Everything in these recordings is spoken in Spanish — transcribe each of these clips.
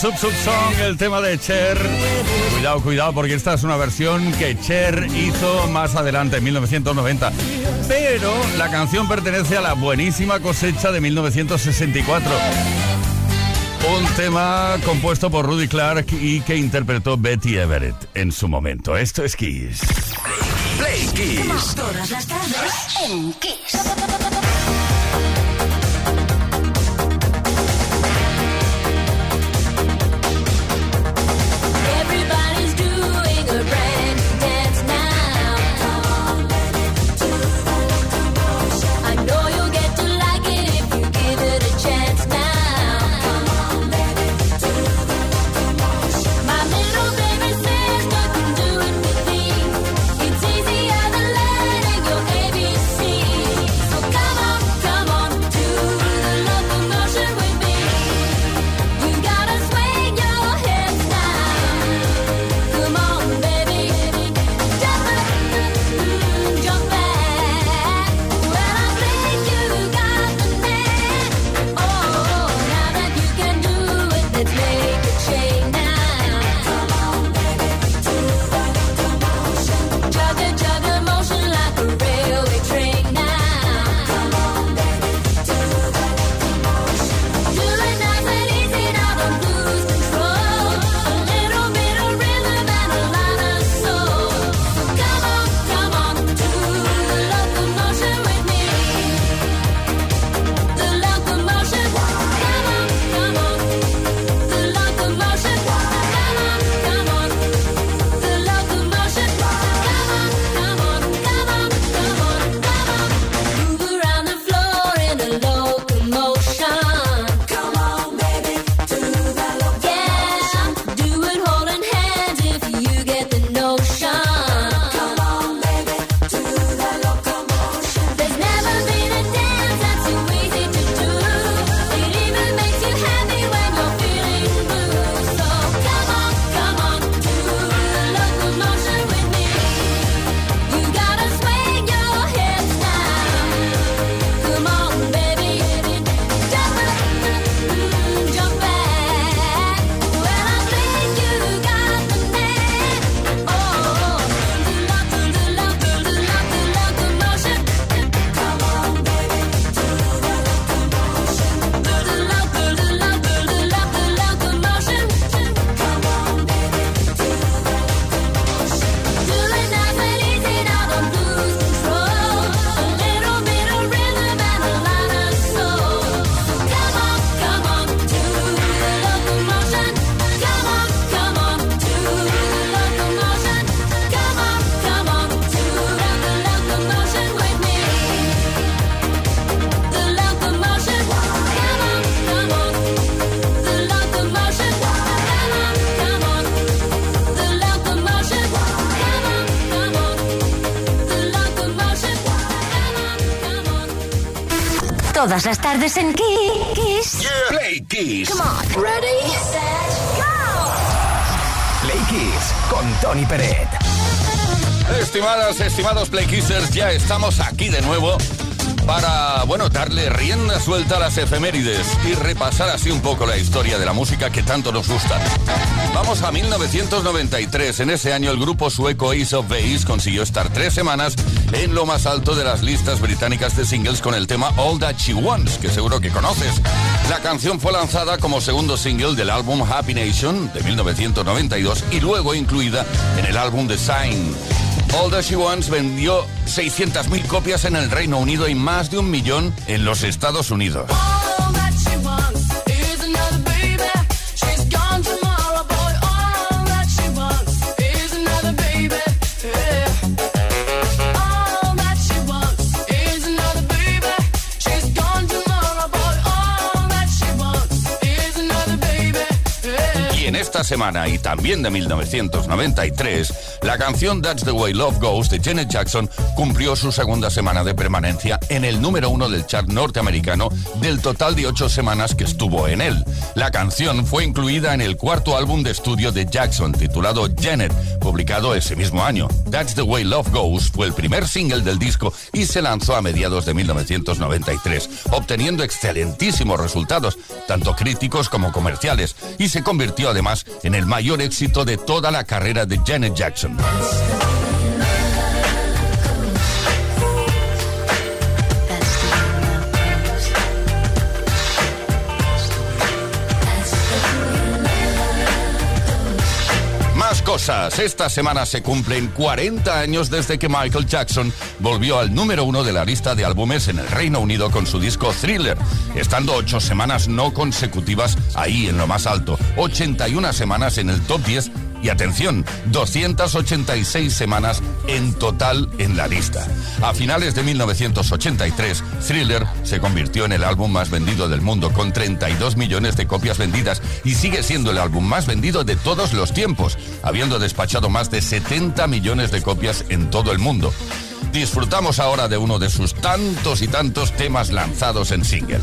Sub Sub Song, el tema de Cher. Cuidado, cuidado, porque esta es una versión que Cher hizo más adelante, en 1990. Pero la canción pertenece a la buenísima cosecha de 1964. Un tema compuesto por Rudy Clark y que interpretó Betty Everett en su momento. Esto es Kiss. Play Kiss. Todas las tardes en Kiss. Las tardes en Kiss. Play Kiss. Come on. Ready, set, go. Play Kiss con Tony Peret. Estimadas, estimados Play Kissers, ya estamos aquí de nuevo para, bueno, darle rienda suelta a las efemérides y repasar así un poco la historia de la música que tanto nos gusta. Vamos a 1993. En ese año el grupo sueco Ace of Base consiguió estar tres semanas en lo más alto de las listas británicas de singles con el tema All That She Wants, que seguro que conoces. La canción fue lanzada como segundo single del álbum Happy Nation de 1992 y luego incluida en el álbum The Sign. All That She Wants vendió 600.000 copias en el Reino Unido y más de un millón en los Estados Unidos. Y en esta semana, y también de 1993, la canción That's the Way Love Goes de Janet Jackson cumplió su segunda semana de permanencia en el número uno del chart norteamericano del total de ocho semanas que estuvo en él. La canción fue incluida en el cuarto álbum de estudio de Jackson, titulado Janet, publicado ese mismo año. That's the Way Love Goes fue el primer single del disco y se lanzó a mediados de 1993, obteniendo excelentísimos resultados, tanto críticos como comerciales, y se convirtió además en el mayor éxito de toda la carrera de Janet Jackson. Más cosas. Esta semana se cumplen 40 años desde que Michael Jackson volvió al número uno de la lista de álbumes en el Reino Unido con su disco Thriller, estando ocho semanas no consecutivas ahí en lo más alto, 81 semanas en el top 10 y atención, 286 semanas en total en la lista. A finales de 1983, Thriller se convirtió en el álbum más vendido del mundo con 32 millones de copias vendidas y sigue siendo el álbum más vendido de todos los tiempos, habiendo despachado más de 70 millones de copias en todo el mundo. Disfrutamos ahora de uno de sus tantos y tantos temas lanzados en single.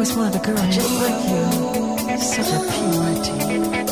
Always wanted a girl just like you. Such a purity.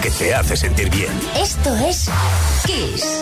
Que te hace sentir bien. Esto es Kiss.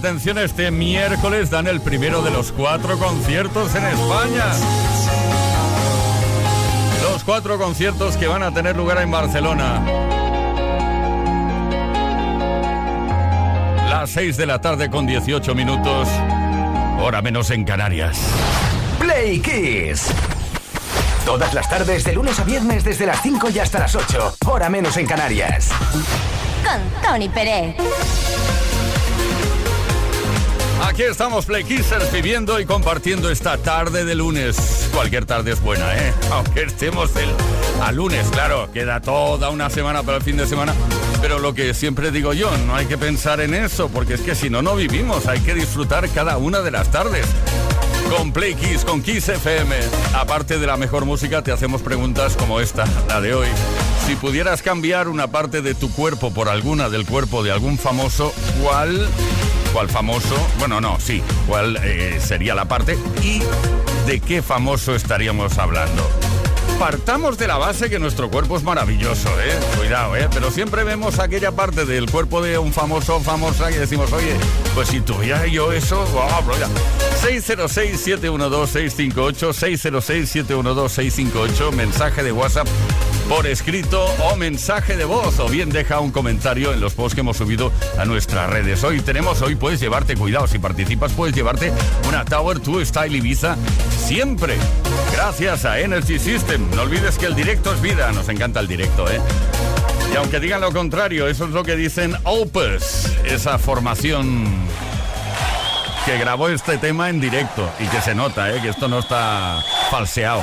Atención, este miércoles dan el primero de los cuatro conciertos en España. Los cuatro conciertos que van a tener lugar en Barcelona. Las 6 de la tarde con 18 minutos, hora menos en Canarias. Play Kiss. Todas las tardes, de lunes a viernes, desde las 5 y hasta las 8. Hora menos en Canarias. Con Tony Pérez. Aquí estamos, Play Kissers, viviendo y compartiendo esta tarde de lunes. Cualquier tarde es buena, ¿eh? Aunque estemos el, a lunes, claro, queda toda una semana para el fin de semana. Pero lo que siempre digo yo, no hay que pensar en eso, porque es que si no, no vivimos. Hay que disfrutar cada una de las tardes. Con Play Kiss, con Kiss FM. Aparte de la mejor música, te hacemos preguntas como esta, la de hoy. Si pudieras cambiar una parte de tu cuerpo por alguna del cuerpo de algún famoso, ¿cuál? ¿Cuál famoso? Bueno, no, sí. ¿Cuál eh, sería la parte? ¿Y de qué famoso estaríamos hablando? partamos de la base que nuestro cuerpo es maravilloso, ¿eh? Cuidado, ¿eh? Pero siempre vemos aquella parte del cuerpo de un famoso o famosa y decimos, oye, pues si tuviera yo eso, wow, bro, ya. 606-712-658, 606-712-658, mensaje de WhatsApp por escrito o mensaje de voz o bien deja un comentario en los posts que hemos subido a nuestras redes. Hoy tenemos, hoy puedes llevarte, cuidado, si participas puedes llevarte una Tower 2 Style Ibiza siempre. Gracias a Energy System. No olvides que el directo es vida, nos encanta el directo, ¿eh? Y aunque digan lo contrario, eso es lo que dicen Opus, esa formación que grabó este tema en directo y que se nota, ¿eh? que esto no está falseado.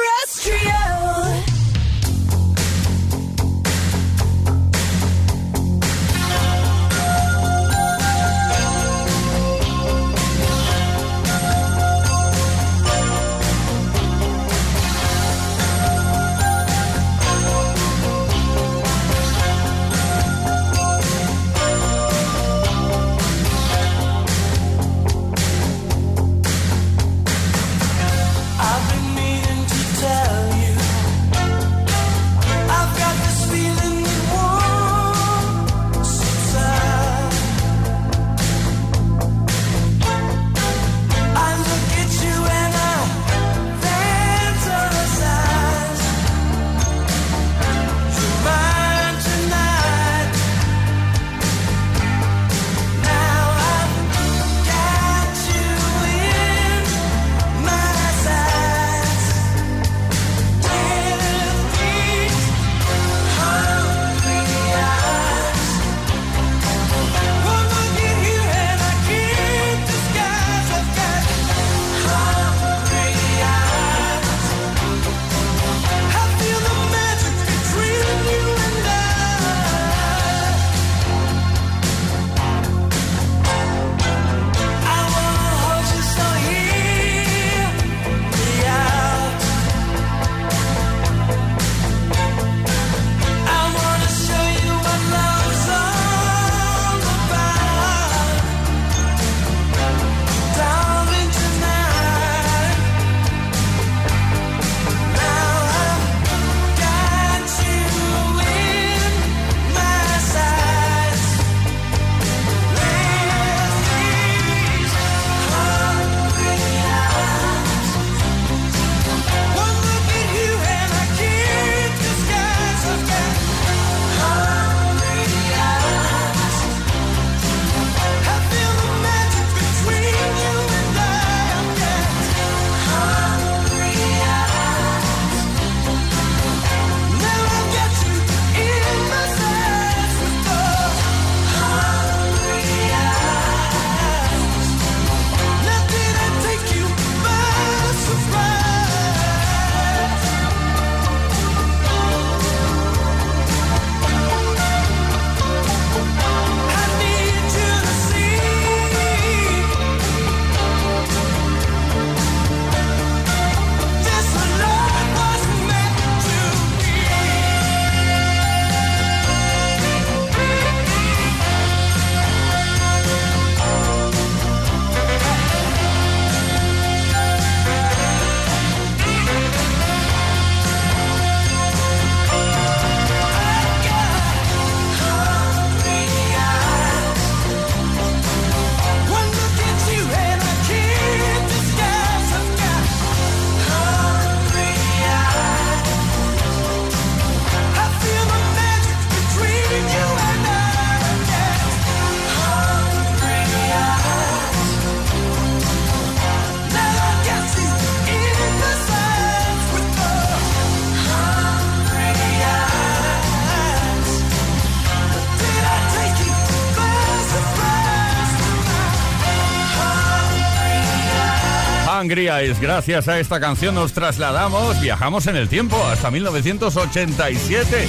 Angry Eyes. Gracias a esta canción nos trasladamos, viajamos en el tiempo hasta 1987.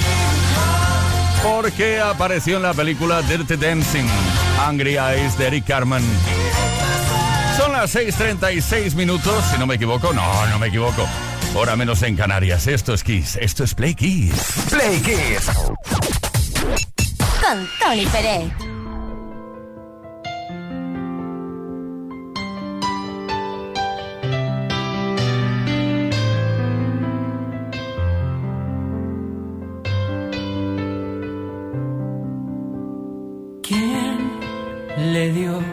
Porque apareció en la película Dirty Dancing, Angry Eyes de Eric Carmen. Son las 6:36 minutos, si no me equivoco. No, no me equivoco. Hora menos en Canarias. Esto es Kiss, esto es Play Kiss. Play Kiss. Con Tony Pérez. Le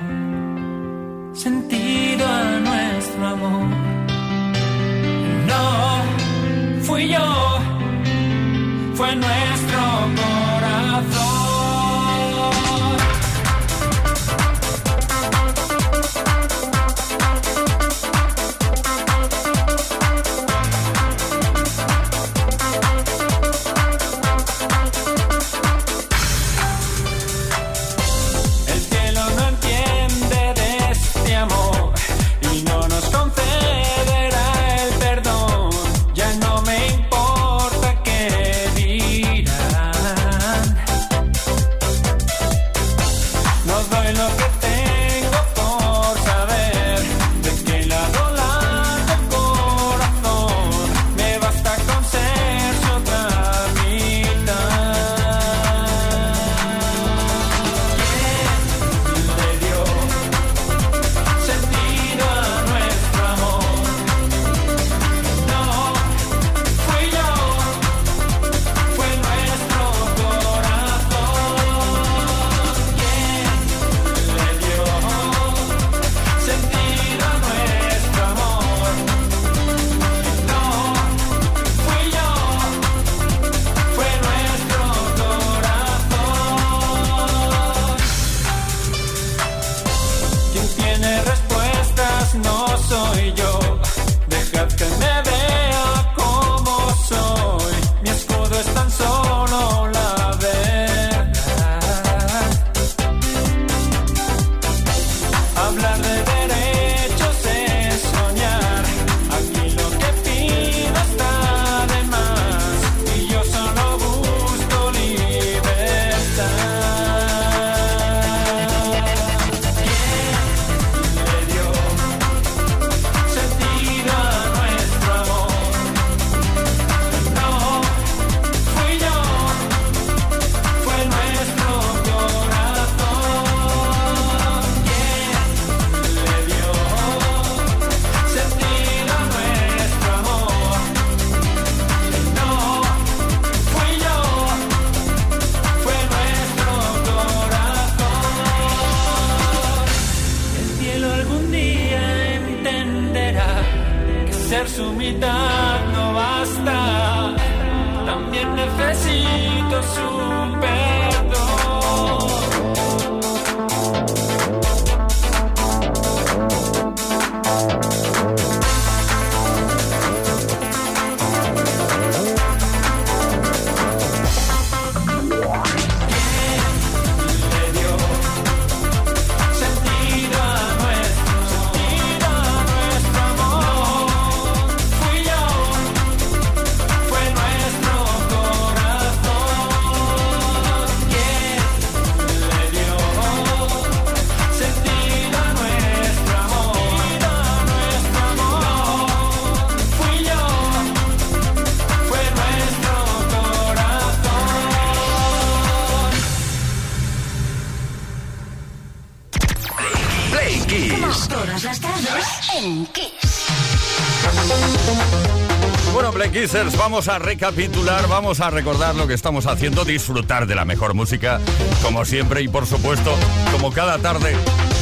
vamos a recapitular, vamos a recordar lo que estamos haciendo, disfrutar de la mejor música, como siempre y por supuesto, como cada tarde.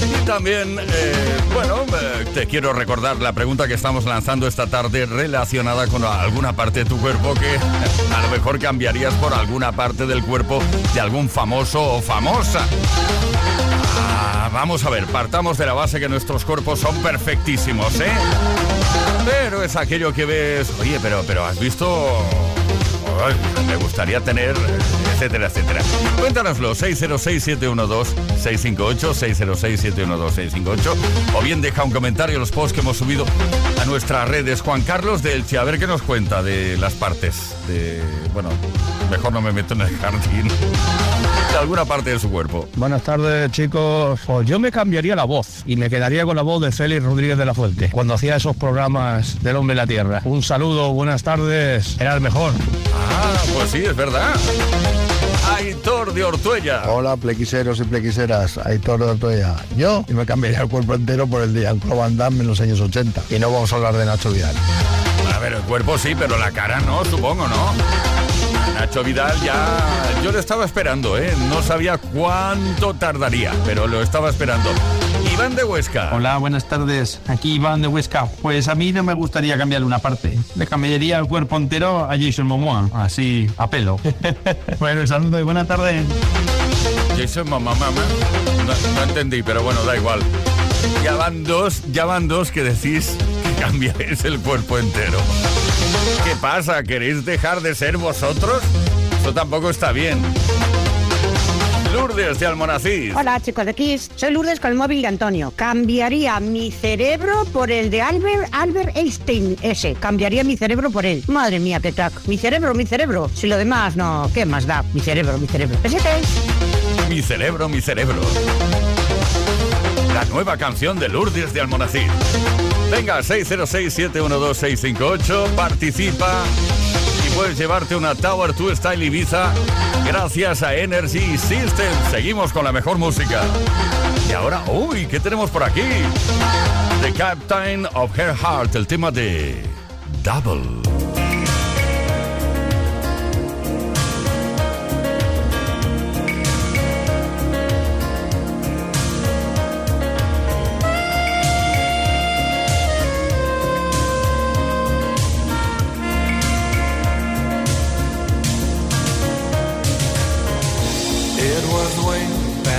Y también, eh, bueno, eh, te quiero recordar la pregunta que estamos lanzando esta tarde relacionada con alguna parte de tu cuerpo que a lo mejor cambiarías por alguna parte del cuerpo de algún famoso o famosa. Ah, vamos a ver, partamos de la base que nuestros cuerpos son perfectísimos, ¿eh? Pero es aquello que ves, oye, pero, pero has visto... Me gustaría tener etcétera, etcétera. Cuéntanoslo, 606-712-658, 606-712-658, o bien deja un comentario en los posts que hemos subido a nuestras redes. Juan Carlos de Elche, a ver qué nos cuenta de las partes, de, bueno, mejor no me meto en el jardín, de alguna parte de su cuerpo. Buenas tardes, chicos. Pues yo me cambiaría la voz y me quedaría con la voz de Félix Rodríguez de la Fuente cuando hacía esos programas del hombre y la tierra. Un saludo, buenas tardes. Era el mejor. Ah, pues sí, es verdad. Aitor de Ortuella. Hola, plequiseros y plequiseras, Aitor de Ortuella. Yo y me cambiaría el cuerpo entero por el de Jean-Claude Van Damme en los años 80. Y no vamos a hablar de Nacho Vidal. A ver, el cuerpo sí, pero la cara no, supongo, ¿no? Nacho Vidal ya... Yo lo estaba esperando, ¿eh? No sabía cuánto tardaría, pero lo estaba esperando. Iván de Huesca. Hola, buenas tardes. Aquí Iván de Huesca. Pues a mí no me gustaría cambiarle una parte. Le cambiaría el cuerpo entero a Jason Momoa, así, a pelo. bueno, saludo y buena tarde. Jason mamá. No, no entendí, pero bueno, da igual. Ya van dos, ya van dos que decís que cambiáis el cuerpo entero. ¿Qué pasa? ¿Queréis dejar de ser vosotros? Eso tampoco está bien. Lourdes de Almonacís. Hola chicos de Kiss, soy Lourdes con el móvil de Antonio. Cambiaría mi cerebro por el de Albert, Albert Einstein ese. Cambiaría mi cerebro por él. Madre mía, qué crack. Mi cerebro, mi cerebro. Si lo demás no, ¿qué más da? Mi cerebro, mi cerebro. Pesete. Mi cerebro, mi cerebro. La nueva canción de Lourdes de Almonacid. Venga, 606-712-658, participa y puedes llevarte una Tower 2 Style Ibiza gracias a Energy System. Seguimos con la mejor música. Y ahora, uy, ¿qué tenemos por aquí? The Captain of Her Heart, el tema de Double.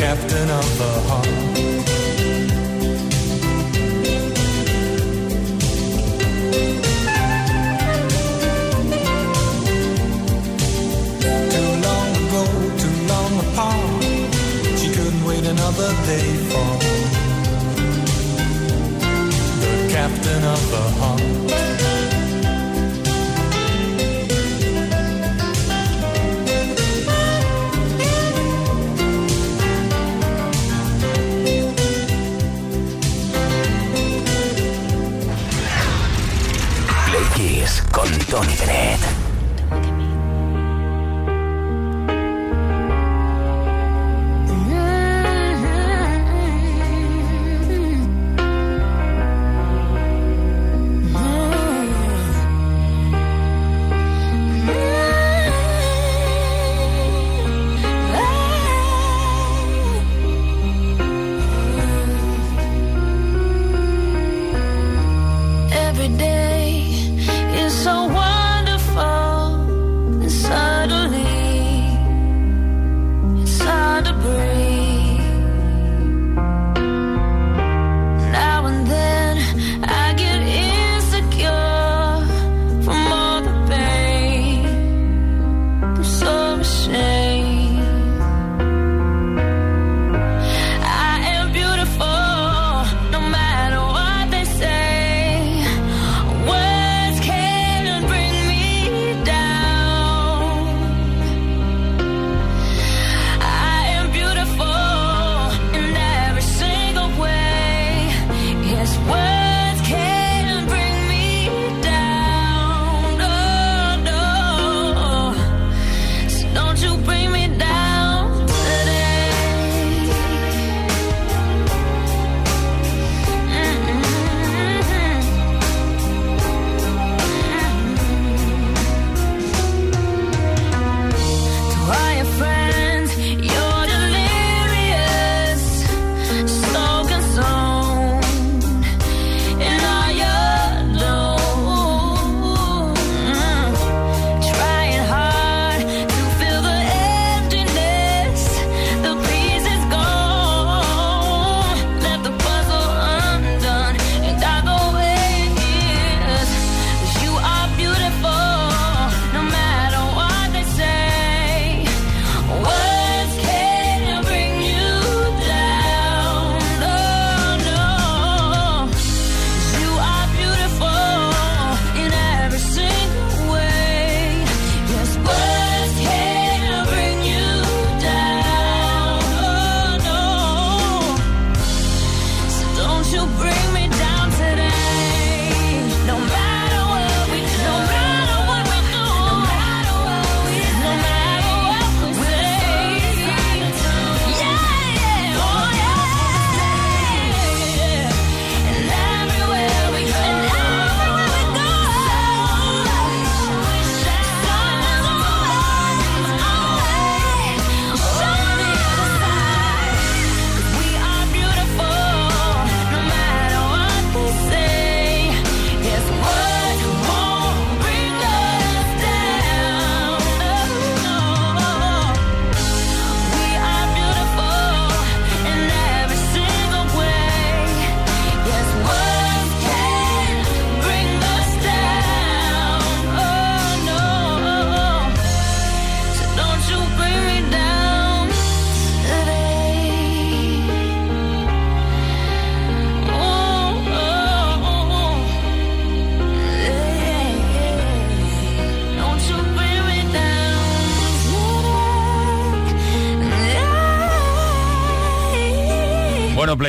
captain of the heart. Too long ago, too long apart, she couldn't wait another day for the captain of the heart. Don Internet.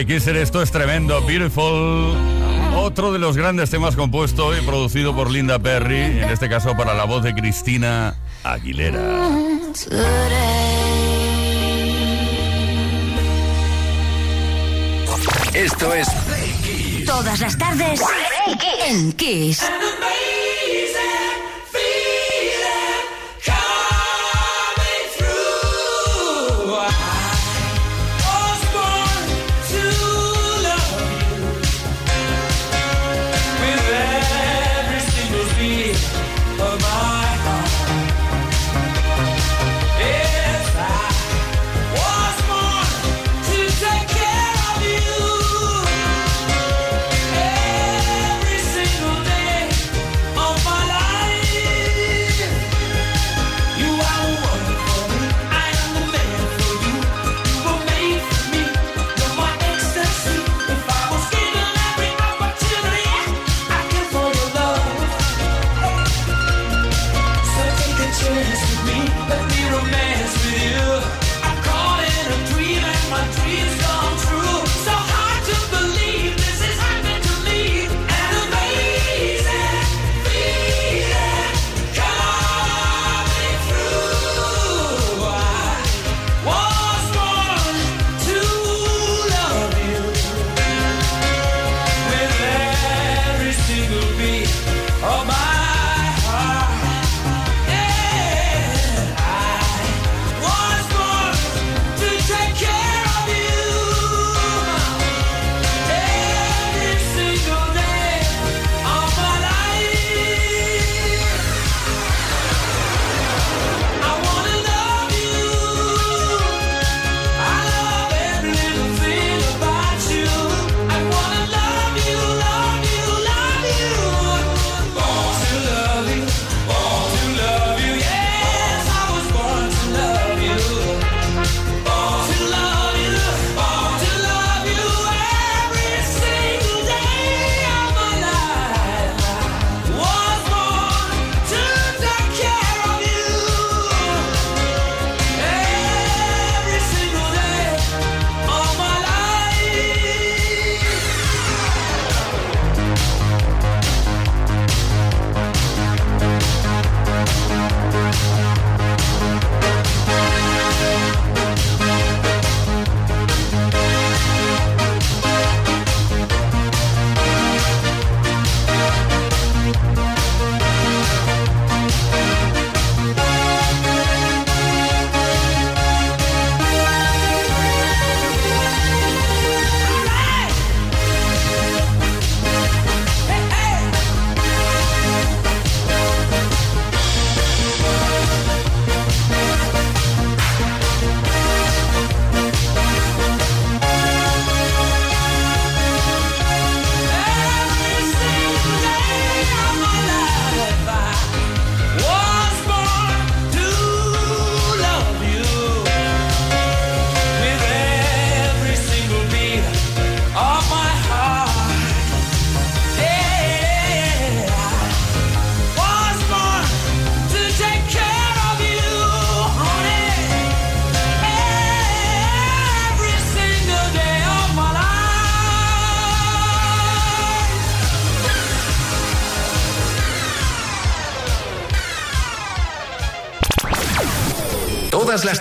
Charlie Kisser, esto es tremendo, Beautiful. Otro de los grandes temas compuesto y producido por Linda Perry, en este caso para la voz de Cristina Aguilera. Esto es Todas las tardes en Kiss.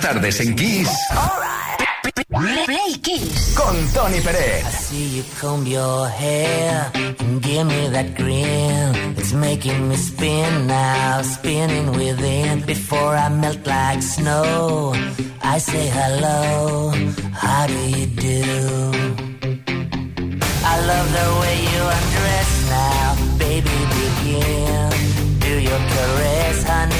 Las tardes en Kiss. Play Kiss. Con Tony Pérez. I see you comb your hair and give me that grin. It's making me spin now, spinning within. Before I melt like snow, I say hello. How do you do? I love the way you undress now, baby. Begin. Do your caress, honey.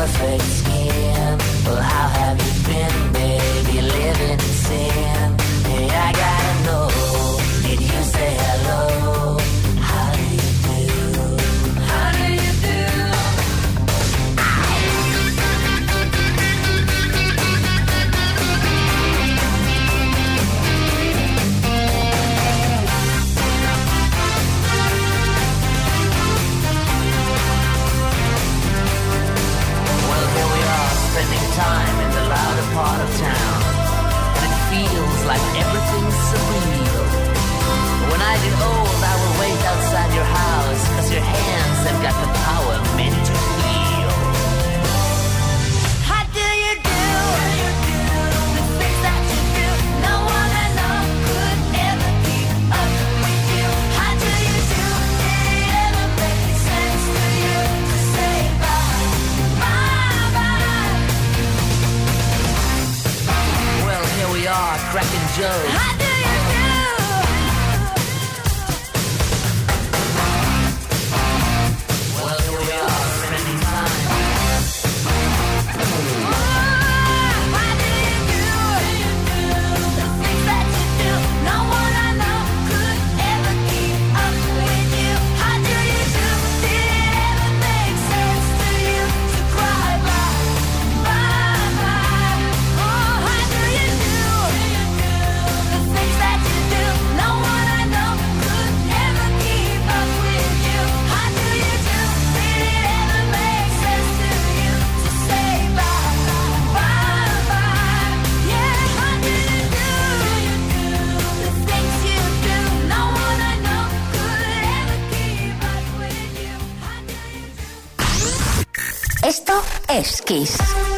Perfect skin. Well, how have you been, baby? Living in sin. Hey, I gotta know. Did you say hello? Like everything's surreal. When I get old, I will wait outside your house, cause your hands have got the power meant to heal. How do you do? The things that you do, no one could ever keep up with you. How do you do? It ever make sense to you to say bye, bye, bye? Well, here we are, cracking jokes. How es Kiss.